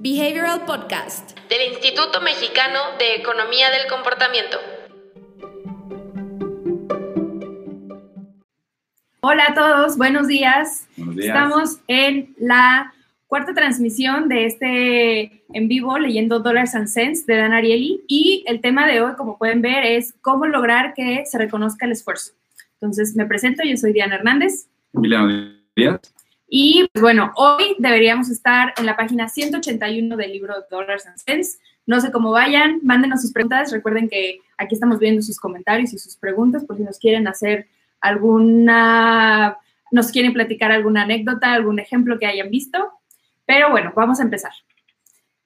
Behavioral Podcast del Instituto Mexicano de Economía del Comportamiento. Hola a todos, buenos días. Buenos días. Estamos en la cuarta transmisión de este en vivo leyendo Dollars and Cents de Dan Ariely y el tema de hoy, como pueden ver, es cómo lograr que se reconozca el esfuerzo. Entonces, me presento, yo soy Diana Hernández. Emiliano Díaz. Y pues bueno, hoy deberíamos estar en la página 181 del libro Dollars and Cents. No sé cómo vayan, mándenos sus preguntas. Recuerden que aquí estamos viendo sus comentarios y sus preguntas por si nos quieren hacer alguna, nos quieren platicar alguna anécdota, algún ejemplo que hayan visto. Pero bueno, vamos a empezar.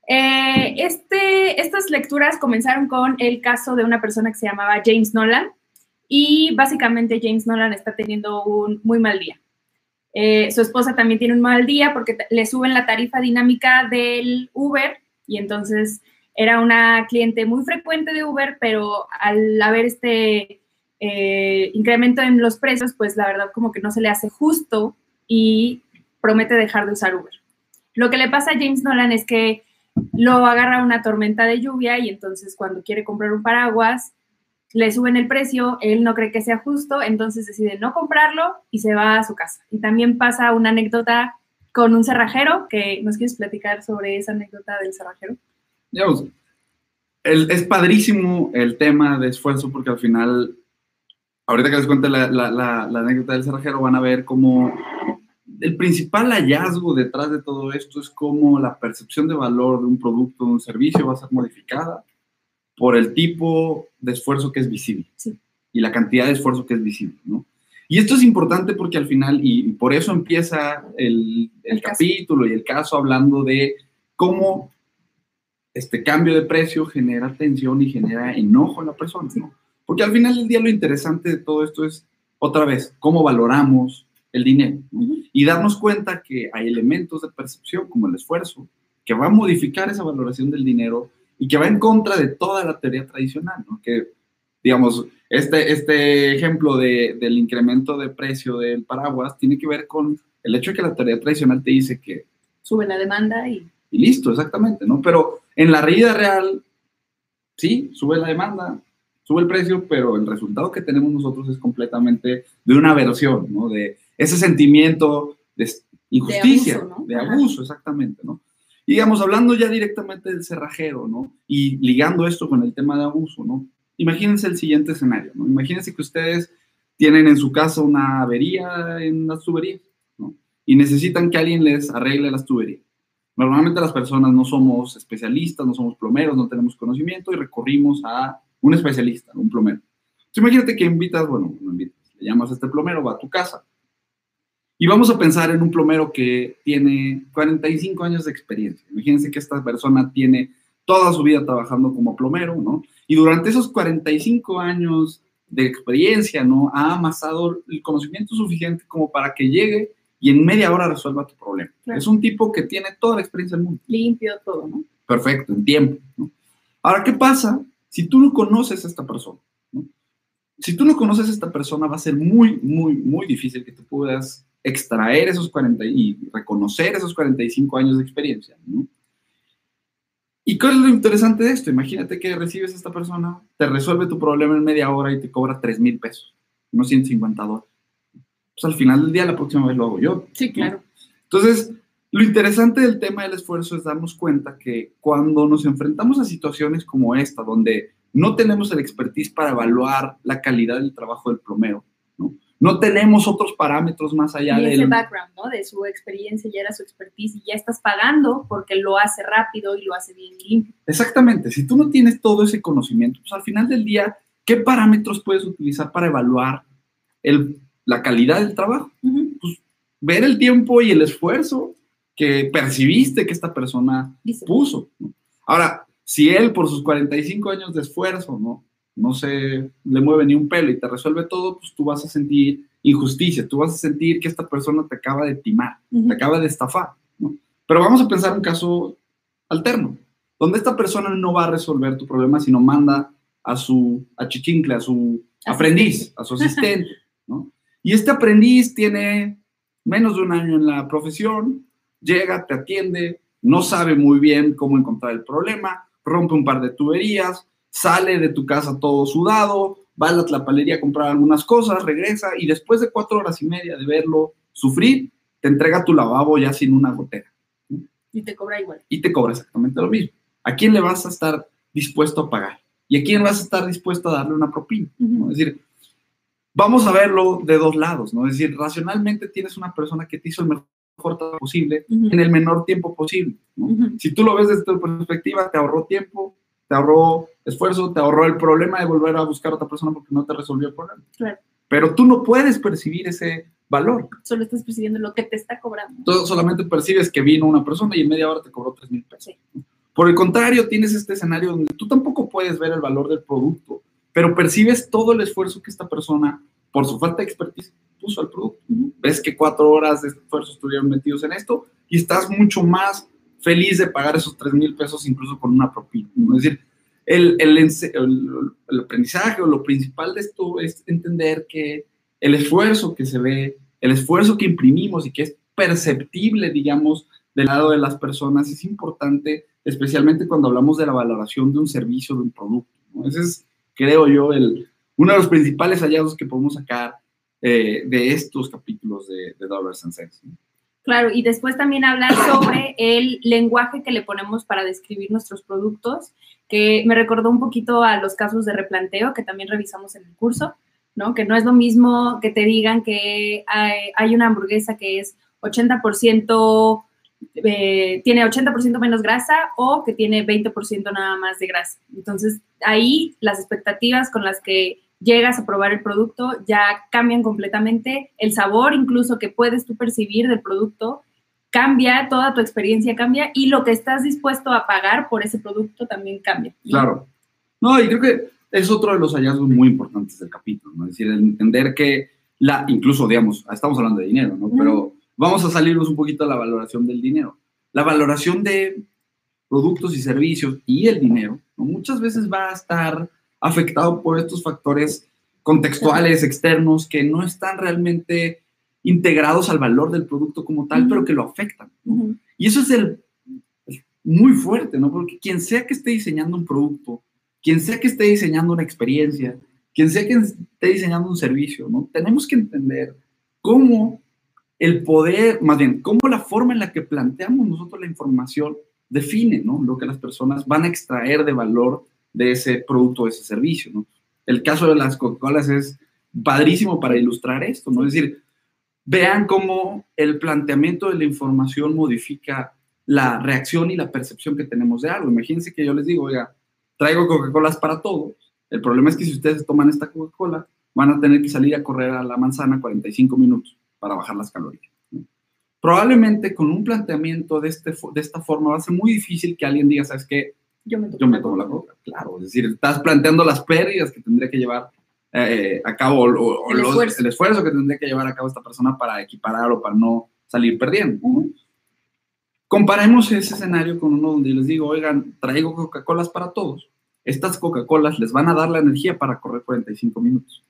Eh, este, estas lecturas comenzaron con el caso de una persona que se llamaba James Nolan y básicamente James Nolan está teniendo un muy mal día. Eh, su esposa también tiene un mal día porque le suben la tarifa dinámica del Uber y entonces era una cliente muy frecuente de Uber, pero al haber este eh, incremento en los precios, pues la verdad como que no se le hace justo y promete dejar de usar Uber. Lo que le pasa a James Nolan es que lo agarra una tormenta de lluvia y entonces cuando quiere comprar un paraguas, le suben el precio, él no cree que sea justo, entonces decide no comprarlo y se va a su casa. Y también pasa una anécdota con un cerrajero, que nos quieres platicar sobre esa anécdota del cerrajero. El, es padrísimo el tema de esfuerzo porque al final, ahorita que les cuente la, la, anécdota del cerrajero, van a ver cómo el principal hallazgo detrás de todo esto es cómo la percepción de valor de un producto, de un servicio va a ser modificada por el tipo de esfuerzo que es visible Sí. y la cantidad de esfuerzo que es visible, ¿no? Y esto es importante porque al final, y por eso empieza el, el El caso. capítulo y el caso hablando de cómo este cambio de precio genera tensión y genera enojo en la persona, ¿no? Porque al final del día lo interesante de todo esto es, otra vez, cómo valoramos el dinero. Y darnos cuenta que hay elementos de percepción, como el esfuerzo, que va a modificar esa valoración del dinero y que va en contra de toda la teoría tradicional, ¿no? Que, digamos, este, este ejemplo de, del incremento de precio del paraguas tiene que ver con el hecho de que la teoría tradicional te dice que, Sube la demanda y y listo, exactamente, ¿no? Pero en la vida real, sí, sube la demanda, sube el precio, pero el resultado que tenemos nosotros es completamente de una versión, ¿no? De ese sentimiento de injusticia, abuso, ¿no? de abuso, exactamente, ¿no? Y digamos, hablando ya directamente del cerrajero, ¿no? Y ligando esto con el tema de abuso, ¿no? Imagínense el siguiente escenario, ¿no? Imagínense que ustedes tienen en su casa una avería en las tuberías, ¿no? Y necesitan que alguien les arregle las tuberías. Normalmente las personas no somos especialistas, no somos plomeros, no tenemos conocimiento y recurrimos a un especialista, un plomero. Entonces, imagínate que invitas, bueno, no invitas, le llamas a este plomero, va a tu casa. Y vamos a pensar en un plomero que tiene 45 años de experiencia. Imagínense que esta persona tiene toda su vida trabajando como plomero, ¿no? Y durante esos 45 años de experiencia, ¿no? Ha amasado el conocimiento suficiente como para que llegue y en media hora resuelva tu problema. Claro. Es un tipo que tiene toda la experiencia del mundo. limpio todo, ¿no? Perfecto, en tiempo. ¿no? Ahora, ¿qué pasa si tú no conoces a esta persona? ¿no? Si tú no conoces a esta persona, va a ser muy, muy, muy difícil que tú puedas extraer esos 40 y reconocer esos 45 años de experiencia. ¿no? ¿Y cuál es lo interesante de esto? Imagínate que recibes a esta persona, te resuelve tu problema en media hora y te cobra 3 mil pesos, unos 150 dólares. Pues al final del día, la próxima vez lo hago yo. Sí, claro. Entonces, lo interesante del tema del esfuerzo es darnos cuenta que cuando nos enfrentamos a situaciones como esta, donde no tenemos el expertise para evaluar la calidad del trabajo del plomero, no, tenemos otros parámetros más allá y ese del... background, ¿no? De su experiencia, ya era su expertise y ya estás pagando porque lo hace rápido y lo hace bien limpio. Exactamente, si tú no tienes todo ese conocimiento, pues al final del día, ¿qué parámetros puedes utilizar para evaluar el, la calidad del trabajo? Ujú. Ver el tiempo y el esfuerzo que percibiste que esta persona Dice. puso. ¿no? Ahora, si él por sus 45 años de esfuerzo, ¿no? No se le mueve ni un pelo y te resuelve todo, pues tú vas a sentir injusticia, tú vas a sentir que esta persona te acaba de timar, te acaba de estafar, ¿no? Pero vamos a pensar un caso alterno, donde esta persona no va a resolver tu problema, sino manda a su achichincle, a su aprendiz, a su asistente, ¿no? Y este aprendiz tiene menos de un año en la profesión, llega, te atiende, no sabe muy bien cómo encontrar el problema, rompe un par de tuberías, sale de tu casa todo sudado, va a la tlapalería a comprar algunas cosas, regresa y después de cuatro horas y media de verlo sufrir, te entrega tu lavabo ya sin una gotera. Y te cobra igual. Y te cobra exactamente lo mismo. ¿A quién le vas a estar dispuesto a pagar? ¿Y a quién vas a estar dispuesto a darle una propina? ¿no? Es decir, vamos a verlo de dos lados, ¿no? Es decir, racionalmente tienes una persona que te hizo el mejor trabajo posible en el menor tiempo posible. Si tú lo ves desde tu perspectiva, te ahorró tiempo, te ahorró esfuerzo, te ahorró el problema de volver a buscar a otra persona porque no te resolvió el problema. Claro. Pero tú no puedes percibir ese valor. Solo estás percibiendo lo que te está cobrando. Tú solamente percibes que vino una persona y en media hora te cobró 3 mil pesos. Sí. Por el contrario, tienes este escenario donde tú tampoco puedes ver el valor del producto, pero percibes todo el esfuerzo que esta persona, por su falta de expertise, puso al producto. Ujú. Ves que cuatro horas de esfuerzo estuvieron metidos en esto y estás mucho más feliz de pagar esos 3 mil pesos incluso con una propina. Es decir, el, el, el- el aprendizaje o lo principal de esto es entender que el esfuerzo que se ve, el esfuerzo que imprimimos y que es perceptible, digamos, del lado de las personas es importante, especialmente cuando hablamos de la valoración de un servicio, de un producto. ¿no? Ese es, creo yo, el, uno de los principales hallazgos que podemos sacar eh, de estos capítulos de, de Dollars and Cents. ¿no? Claro, y después también hablar sobre el lenguaje que le ponemos para describir nuestros productos, que me recordó un poquito a los casos de replanteo que también revisamos en el curso, ¿no? Que no es lo mismo que te digan que hay, una hamburguesa que es 80%, eh, tiene 80% menos grasa o que tiene 20% nada más de grasa. Entonces, ahí las expectativas con las que llegas a probar el producto ya cambian completamente. El sabor incluso que puedes tú percibir del producto cambia, toda tu experiencia cambia y lo que estás dispuesto a pagar por ese producto también cambia. Claro. No, y creo que es otro de los hallazgos muy importantes del capítulo, ¿no? Es decir, el entender que la, incluso, digamos, estamos hablando de dinero, ¿no? Pero vamos a salirnos un poquito de la valoración del dinero. La valoración de productos y servicios y el dinero, ¿no? Muchas veces va a estar afectado por estos factores contextuales, externos, que no están realmente integrados al valor del producto como tal, pero que lo afectan. Y eso es el muy fuerte, ¿no? Porque quien sea que esté diseñando un producto, quien sea que esté diseñando una experiencia, quien sea que esté diseñando un servicio, ¿no? Tenemos que entender cómo el poder, más bien, cómo la forma en la que planteamos nosotros la información define, ¿no? Lo que las personas van a extraer de valor de ese producto, de ese servicio. El caso de las Coca-Colas es padrísimo para ilustrar esto, ¿no? Es decir, vean cómo el planteamiento de la información modifica la reacción y la percepción que tenemos de algo. Imagínense que yo les digo, oiga, traigo Coca-Colas para todos. El problema es que si ustedes toman esta Coca-Cola, van a tener que salir a correr a la manzana 45 minutos para bajar las calorías. Probablemente con un planteamiento de, este, de esta forma va a ser muy difícil que alguien diga, ¿sabes qué? Yo me tomo, Yo me tomo la Coca. Claro, es decir, estás planteando las pérdidas que tendría que llevar eh, a cabo o, o El los- esfuerzo. el esfuerzo que tendría que llevar a cabo esta persona para equiparar o para no salir perdiendo. ¿no? Ujú. Comparemos ese escenario con uno donde les digo, oigan, traigo Coca-Colas para todos. Estas Coca-Colas les van a dar la energía para correr 45 minutos.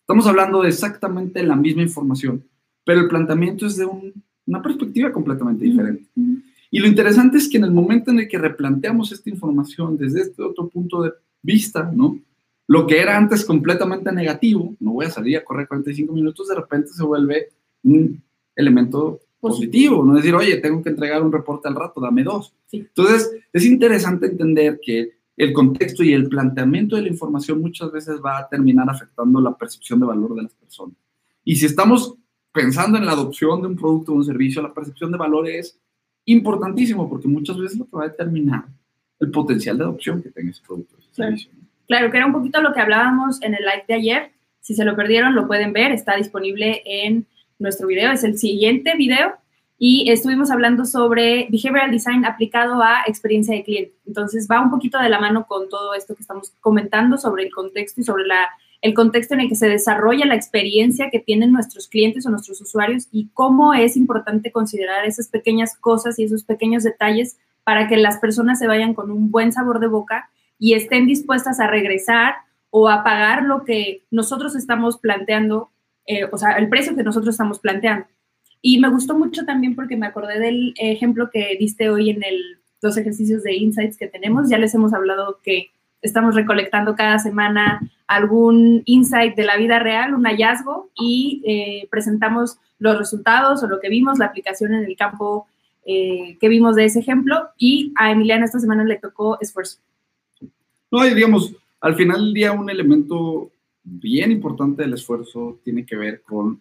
Estamos hablando de exactamente la misma información, pero el planteamiento es de un- una perspectiva completamente diferente. Ujú. Y lo interesante es que en el momento en el que replanteamos esta información desde este otro punto de vista, ¿no? Lo que era antes completamente negativo, no voy a salir a correr 45 minutos, de repente se vuelve un elemento positivo, ¿no? Es decir, oye, tengo que entregar un reporte al rato, dame dos. Sí. Entonces, es interesante entender que el contexto y el planteamiento de la información muchas veces va a terminar afectando la percepción de valor de las personas. Y si estamos pensando en la adopción de un producto o un servicio, la percepción de valor es importantísimo porque muchas veces lo que va a determinar el potencial de adopción que tenga ese producto ese Claro. servicio. ¿no? Claro, que era un poquito lo que hablábamos en el live de ayer. Si se lo perdieron, lo pueden ver. Está disponible en nuestro video. Es el siguiente video. Y estuvimos hablando sobre behavioral design aplicado a experiencia de cliente. Entonces va un poquito de la mano con todo esto que estamos comentando sobre el contexto y sobre la, el contexto en el que se desarrolla la experiencia que tienen nuestros clientes o nuestros usuarios y cómo es importante considerar esas pequeñas cosas y esos pequeños detalles para que las personas se vayan con un buen sabor de boca y estén dispuestas a regresar o a pagar lo que nosotros estamos planteando, eh, o sea, el precio que nosotros estamos planteando. Y me gustó mucho también porque me acordé del ejemplo que diste hoy en el, los ejercicios de insights que tenemos. Ya les hemos hablado que estamos recolectando cada semana algún insight de la vida real, un hallazgo, y eh, presentamos los resultados o lo que vimos, la aplicación en el campo eh, que vimos de ese ejemplo. Y a Emiliana esta semana le tocó esfuerzo. No, y digamos, al final del día un elemento bien importante del esfuerzo tiene que ver con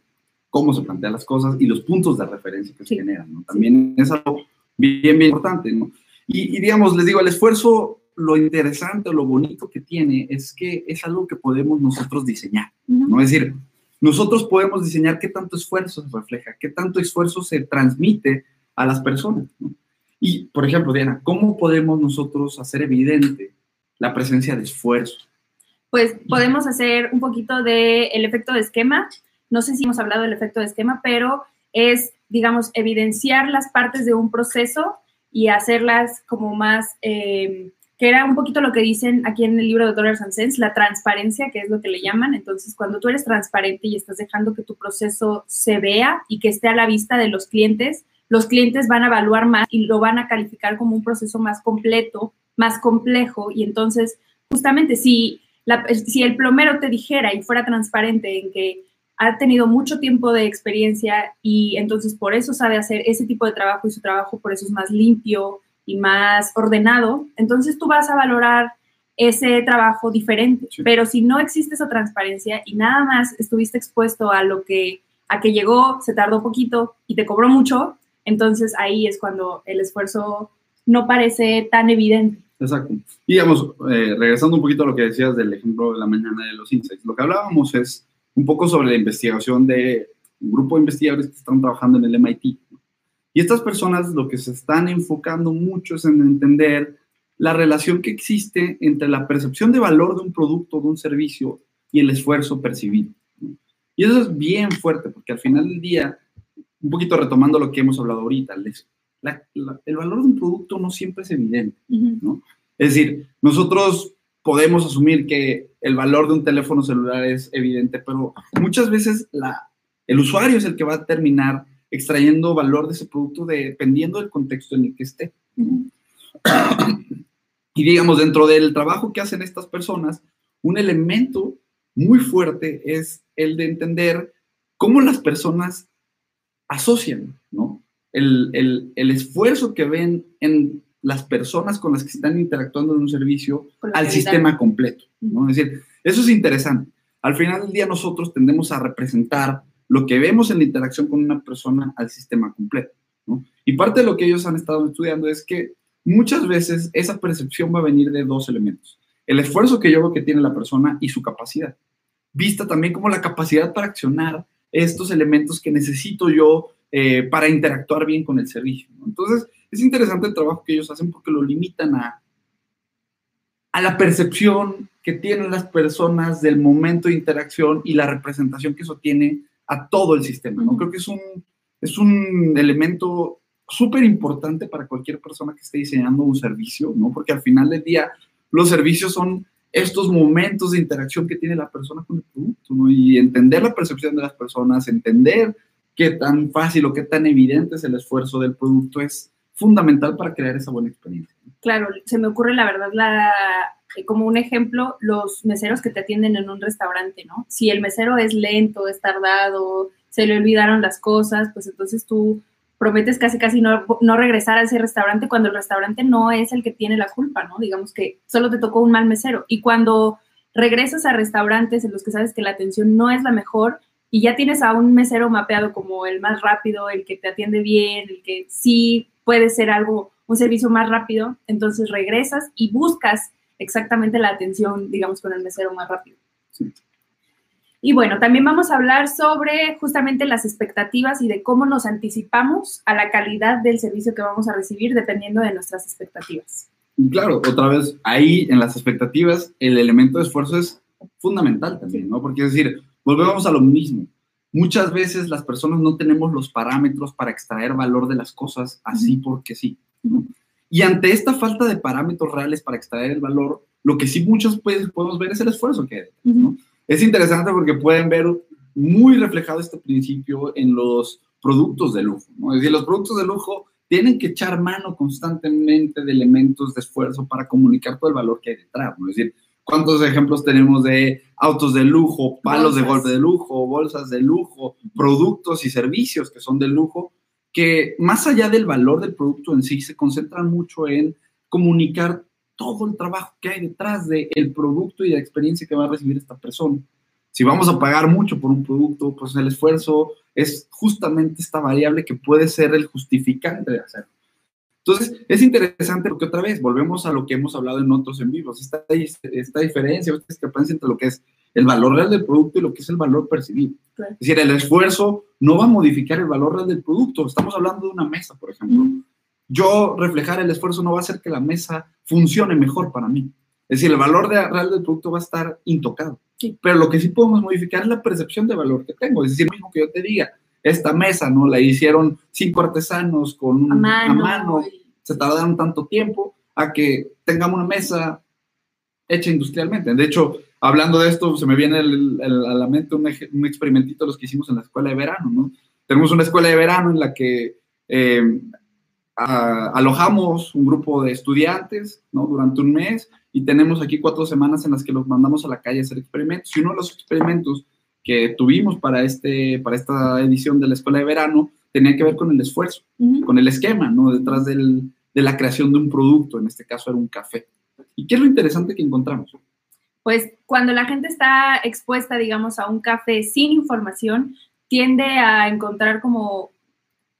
cómo se plantean las cosas y los puntos de referencia que se generan. ¿no? También es algo bien, bien importante. ¿no? Y, y, digamos, les digo, el esfuerzo, lo interesante o lo bonito que tiene es que es algo que podemos nosotros diseñar. ¿no? Es decir, nosotros podemos diseñar qué tanto esfuerzo se refleja, qué tanto esfuerzo se transmite a las personas. ¿no? Y, por ejemplo, Diana, ¿cómo podemos nosotros hacer evidente la presencia de esfuerzo? Pues podemos hacer un poquito del el efecto de esquema. No sé si hemos hablado del efecto de esquema, pero es, digamos, evidenciar las partes de un proceso y hacerlas como más, eh, que era un poquito lo que dicen aquí en el libro de Dollars and Cents, la transparencia, que es lo que le llaman. Entonces, cuando tú eres transparente y estás dejando que tu proceso se vea y que esté a la vista de los clientes, los clientes van a evaluar más y lo van a calificar como un proceso más completo, más complejo. Y entonces, justamente, si si el plomero te dijera y fuera transparente en que ha tenido mucho tiempo de experiencia y entonces por eso sabe hacer ese tipo de trabajo y su trabajo por eso es más limpio y más ordenado, entonces tú vas a valorar ese trabajo diferente. Pero si no existe esa transparencia y nada más estuviste expuesto a lo que a que llegó, se tardó poquito y te cobró mucho, entonces ahí es cuando el esfuerzo no parece tan evidente. Exacto. Y digamos, eh, regresando un poquito a lo que decías del ejemplo de la mañana de los insights, lo que hablábamos es un poco sobre la investigación de un grupo de investigadores que están trabajando en el MIT. Y estas personas lo que se están enfocando mucho es en entender la relación que existe entre la percepción de valor de un producto, de un servicio y el esfuerzo percibido. Y eso es bien fuerte, porque al final del día, un poquito retomando lo que hemos hablado ahorita, les el valor de un producto no siempre es evidente, ¿no? Es decir, nosotros podemos asumir que el valor de un teléfono celular es evidente, pero muchas veces la, el usuario es el que va a terminar extrayendo valor de ese producto dependiendo del contexto en el que esté. y digamos, dentro del trabajo que hacen estas personas, un elemento muy fuerte es el de entender cómo las personas asocian, ¿no? el, esfuerzo que ven en las personas con las que están interactuando en un servicio al sistema completo. ¿no? Es decir, eso es interesante. Al final del día nosotros tendemos a representar lo que vemos en la interacción con una persona al sistema completo. ¿no? Y parte de lo que ellos han estado estudiando es que muchas veces esa percepción va a venir de dos elementos. El esfuerzo que yo veo que tiene la persona y su capacidad. Vista también como la capacidad para accionar estos elementos que necesito yo eh, para interactuar bien con el servicio. Entonces, es interesante el trabajo que ellos hacen porque lo limitan a, a la percepción que tienen las personas del momento de interacción y la representación que eso tiene a todo el sistema. ¿no? Creo que es un, es un elemento súper importante para cualquier persona que esté diseñando un servicio, ¿no? porque al final del día los servicios son estos momentos de interacción que tiene la persona con el producto, ¿no? Y entender la percepción de las personas, entender qué tan fácil o qué tan evidente es el esfuerzo del producto es fundamental para crear esa buena experiencia. Claro, se me ocurre la verdad la, como un ejemplo los meseros que te atienden en un restaurante, ¿no? Si el mesero es lento, es tardado, se le olvidaron las cosas, pues entonces tú prometes casi casi no, no, regresar a ese restaurante cuando el restaurante no es el que tiene la culpa, ¿no? Digamos que solo te tocó un mal mesero. Y cuando regresas a restaurantes en los que sabes que la atención no es la mejor, y ya tienes a un mesero mapeado como el más rápido, el que te atiende bien, el que sí puede ser algo, un servicio más rápido, entonces regresas y buscas exactamente la atención, digamos, con el mesero más rápido. Y bueno, también vamos a hablar sobre justamente las expectativas y de cómo nos anticipamos a la calidad del servicio que vamos a recibir dependiendo de nuestras expectativas. Claro, otra vez, ahí en las expectativas, el elemento de esfuerzo es fundamental también, ¿no? Porque es decir, volvemos a lo mismo. Muchas veces las personas no tenemos los parámetros para extraer valor de las cosas así porque sí. Y ante esta falta de parámetros reales para extraer el valor, lo que sí muchos pues, podemos ver es el esfuerzo que hay. Es interesante porque pueden ver muy reflejado este principio en los productos de lujo, ¿no? Es decir, los productos de lujo tienen que echar mano constantemente de elementos de esfuerzo para comunicar todo el valor que hay detrás, ¿no? Es decir, ¿cuántos ejemplos tenemos de autos de lujo, palos de golpe de lujo, bolsas de lujo, productos y servicios que son de lujo, que más allá del valor del producto en sí, se concentran mucho en comunicar todo el trabajo que hay detrás del producto y la experiencia que va a recibir esta persona. Si vamos a pagar mucho por un producto, pues el esfuerzo es justamente esta variable que puede ser el justificante de hacerlo. Entonces, es interesante porque otra vez volvemos a lo que hemos hablado en otros en vivos, esta, esta diferencia, esta discrepancia entre lo que es el valor real del producto y lo que es el valor percibido. Es decir, el esfuerzo no va a modificar el valor real del producto. Estamos hablando de una mesa, por ejemplo. Yo reflejar el esfuerzo no va a hacer que la mesa funcione mejor para mí. Es decir, el valor real del producto va a estar intocado. Pero lo que sí podemos modificar es la percepción de valor que tengo. Es decir, mismo que yo te diga, esta mesa, ¿no? La hicieron cinco artesanos con a mano, a mano se tardaron tanto tiempo a que tengamos una mesa hecha industrialmente. De hecho, hablando de esto, se me viene a la mente un, un, experimentito los que hicimos en la escuela de verano, ¿no? Tenemos una escuela de verano en la que eh, alojamos un grupo de estudiantes, ¿no? Durante un mes y tenemos aquí cuatro semanas en las que los mandamos a la calle a hacer experimentos. Y uno de los experimentos que tuvimos para, este, para esta edición de la escuela de verano tenía que ver con el esfuerzo, con el esquema, ¿no? Detrás del, de la creación de un producto, en este caso era un café. ¿Y qué es lo interesante que encontramos? Pues cuando la gente está expuesta, digamos, a un café sin información, tiende a encontrar como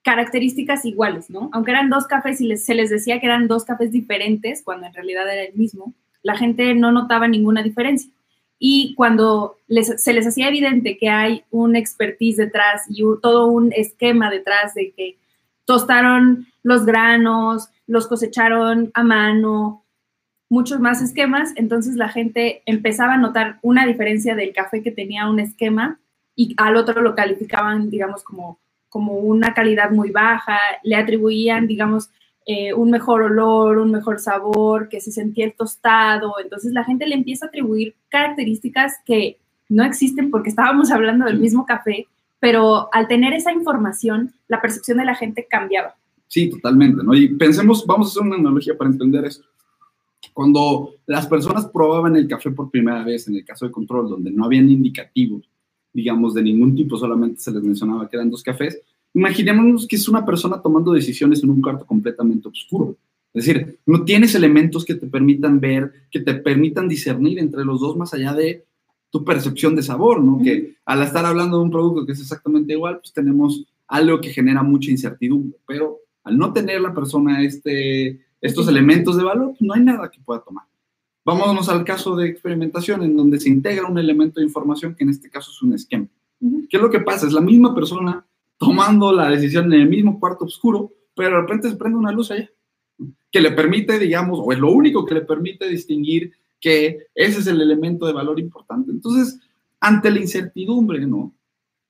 características iguales, ¿no? Aunque eran dos cafés y se les decía que eran dos cafés diferentes, cuando en realidad era el mismo, la gente no notaba ninguna diferencia. Y cuando se les hacía evidente que hay un expertise detrás y todo un esquema detrás de que tostaron los granos, los cosecharon a mano, muchos más esquemas, entonces la gente empezaba a notar una diferencia del café que tenía un esquema y al otro lo calificaban, digamos, como, como una calidad muy baja, le atribuían, digamos, eh, un mejor olor, un mejor sabor, que se sentía el tostado. Entonces la gente le empieza a atribuir características que no existen porque estábamos hablando del mismo café, pero al tener esa información, la percepción de la gente cambiaba. Sí, totalmente, ¿no? Y pensemos, vamos a hacer una analogía para entender esto. Cuando las personas probaban el café por primera vez, en el caso de control, donde no habían indicativos, digamos, de ningún tipo, solamente se les mencionaba que eran dos cafés, Imaginémonos que es una persona tomando decisiones en un cuarto completamente oscuro. Es decir, no tienes elementos que te permitan ver, que te permitan discernir entre los dos más allá de tu percepción de sabor, ¿no? Que al estar hablando de un producto que es exactamente igual, pues tenemos algo que genera mucha incertidumbre, pero al no tener la persona este, estos elementos de valor, pues no hay nada que pueda tomar. Vámonos al caso de experimentación en donde se integra un elemento de información que en este caso es un esquema. ¿Qué es lo que pasa? Es la misma persona tomando la decisión en el mismo cuarto oscuro, pero de repente se prende una luz allá, que le permite, digamos, o es lo único que le permite distinguir que ese es el elemento de valor importante. Entonces, ante la incertidumbre, ¿no?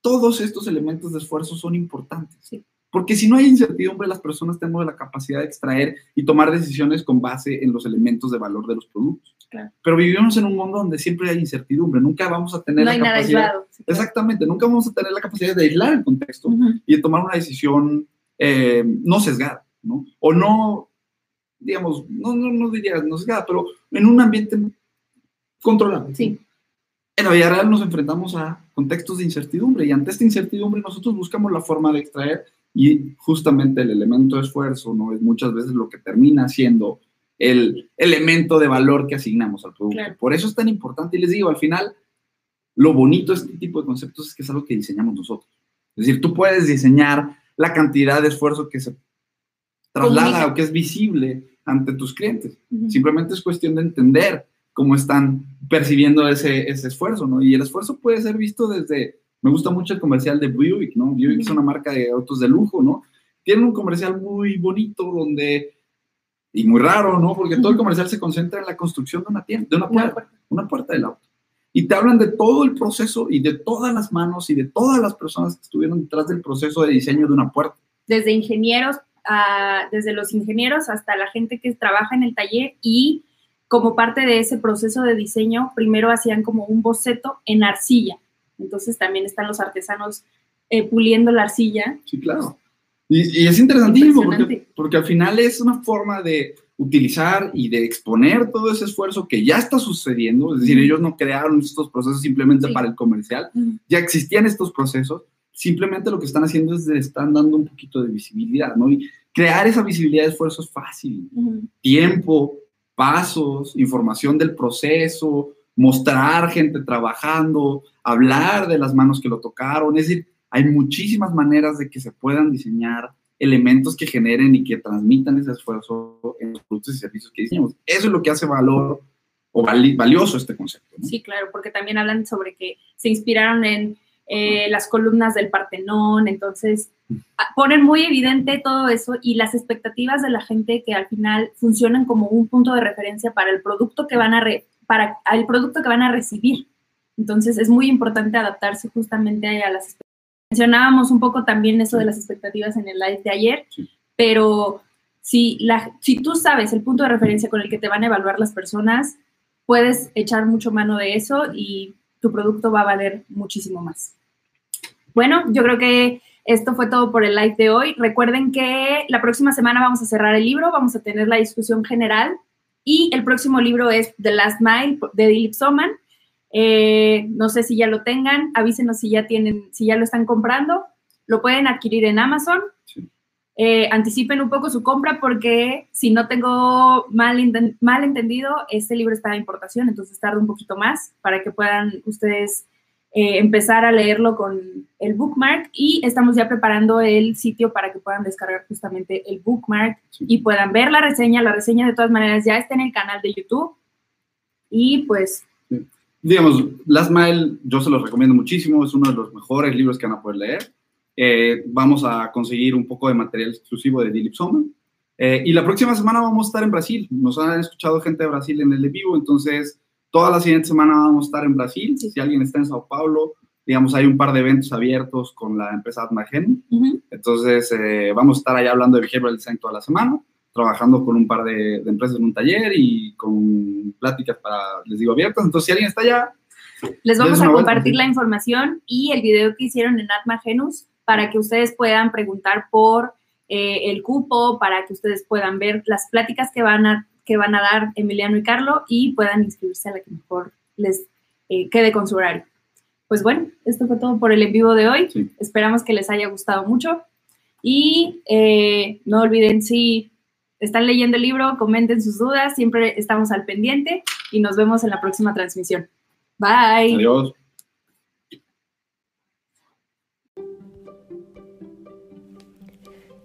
Todos estos elementos de esfuerzo son importantes. Sí. Porque si no hay incertidumbre, las personas tenemos la capacidad de extraer y tomar decisiones con base en los elementos de valor de los productos. Pero vivimos en un mundo donde siempre hay incertidumbre, nunca vamos a tener no hay Nada aislado, Exactamente, nunca vamos a tener la capacidad de aislar el contexto y de tomar una decisión eh, no sesgada, ¿no? O no, digamos, no, no, no diría no sesgada, pero en un ambiente controlado. Sí. En la vida real nos enfrentamos a contextos de incertidumbre y ante esta incertidumbre nosotros buscamos la forma de extraer y justamente el elemento de esfuerzo, ¿no? Es muchas veces lo que termina siendo el elemento de valor que asignamos al producto. Por eso es tan importante y les digo, al final, lo bonito de este tipo de conceptos es que es algo que diseñamos nosotros. Es decir, tú puedes diseñar la cantidad de esfuerzo que se traslada o que es visible ante tus clientes. Simplemente es cuestión de entender cómo están percibiendo ese, ese esfuerzo, ¿no? Y el esfuerzo puede ser visto desde me gusta mucho el comercial de Buick, ¿no? Buick es una marca de autos de lujo, ¿no? Tiene un comercial muy bonito donde, y muy raro, ¿no? Porque todo el comercial se concentra en la construcción de una tienda, de una puerta, una puerta del auto. Y te hablan de todo el proceso y de todas las manos y de todas las personas que estuvieron detrás del proceso de diseño de una puerta. Desde ingenieros, desde los ingenieros hasta la gente que trabaja en el taller y como parte de ese proceso de diseño, primero hacían como un boceto en arcilla entonces también están los artesanos eh, puliendo la arcilla. Sí, claro. Y, es interesantísimo porque, porque al final es una forma de utilizar y de exponer todo ese esfuerzo que ya está sucediendo. Es decir, ellos no crearon estos procesos simplemente Sí. para el comercial, ya existían estos procesos. Simplemente lo que están haciendo es le están dando un poquito de visibilidad, ¿no? Y crear esa visibilidad de esfuerzo es fácil. Ujú. Tiempo, pasos, información del proceso, mostrar gente trabajando, hablar de las manos que lo tocaron. Es decir, hay muchísimas maneras de que se puedan diseñar elementos que generen y que transmitan ese esfuerzo en los productos y servicios que diseñamos. Eso es lo que hace valor o vali- valioso este concepto. Sí, claro, porque también hablan sobre que se inspiraron en eh, las columnas del Partenón, entonces a- ponen muy evidente todo eso y las expectativas de la gente que al final funcionan como un punto de referencia para el producto que van a para el producto que van a recibir. Entonces es muy importante adaptarse justamente a las expectativas. Mencionábamos un poco también eso de las expectativas en el live de ayer, pero si, la, si tú sabes el punto de referencia con el que te van a evaluar las personas, puedes echar mucho mano de eso y tu producto va a valer muchísimo más. Bueno, yo creo que esto fue todo por el live de hoy. Recuerden que la próxima semana vamos a cerrar el libro, vamos a tener la discusión general y el próximo libro es The Last Mile de Dilip Soman. Eh, no sé si ya lo tengan, avísenos si ya tienen, si ya lo están comprando. Lo pueden adquirir en Amazon. Sí. Eh, anticipen un poco su compra porque si no tengo mal, mal entendido, este libro está de importación, entonces tarda un poquito más para que puedan ustedes eh, empezar a leerlo con el bookmark y estamos ya preparando el sitio para que puedan descargar justamente el bookmark Sí. y puedan ver la reseña. La reseña de todas maneras ya está en el canal de YouTube y pues digamos, Last Mile yo se los recomiendo muchísimo, es uno de los mejores libros que van a poder leer. Eh, vamos a conseguir un poco de material exclusivo de Dilip Soman. Eh, y la próxima semana vamos a estar en Brasil. Nos han escuchado gente de Brasil en el de vivo, entonces toda la siguiente semana vamos a estar en Brasil. Si alguien está en Sao Paulo, digamos, hay un par de eventos abiertos con la empresa Atmagen. ujú, Entonces, eh, vamos a estar allá hablando de behavioral design toda la semana, trabajando con un par de, de empresas en un taller y con pláticas para, les digo, abiertas. Entonces, si alguien está allá, Les vamos a vuelta, compartir la información y el video que hicieron en Atma Genus para que ustedes puedan preguntar por eh, el cupo, para que ustedes puedan ver las pláticas que van a, que van a dar Emiliano y Carlo y puedan inscribirse a la que mejor les eh, quede con su horario. Pues bueno, esto fue todo por el en vivo de hoy. Sí. Esperamos que les haya gustado mucho y eh, no olviden si están leyendo el libro, comenten sus dudas, siempre estamos al pendiente y nos vemos en la próxima transmisión. Bye. adiós.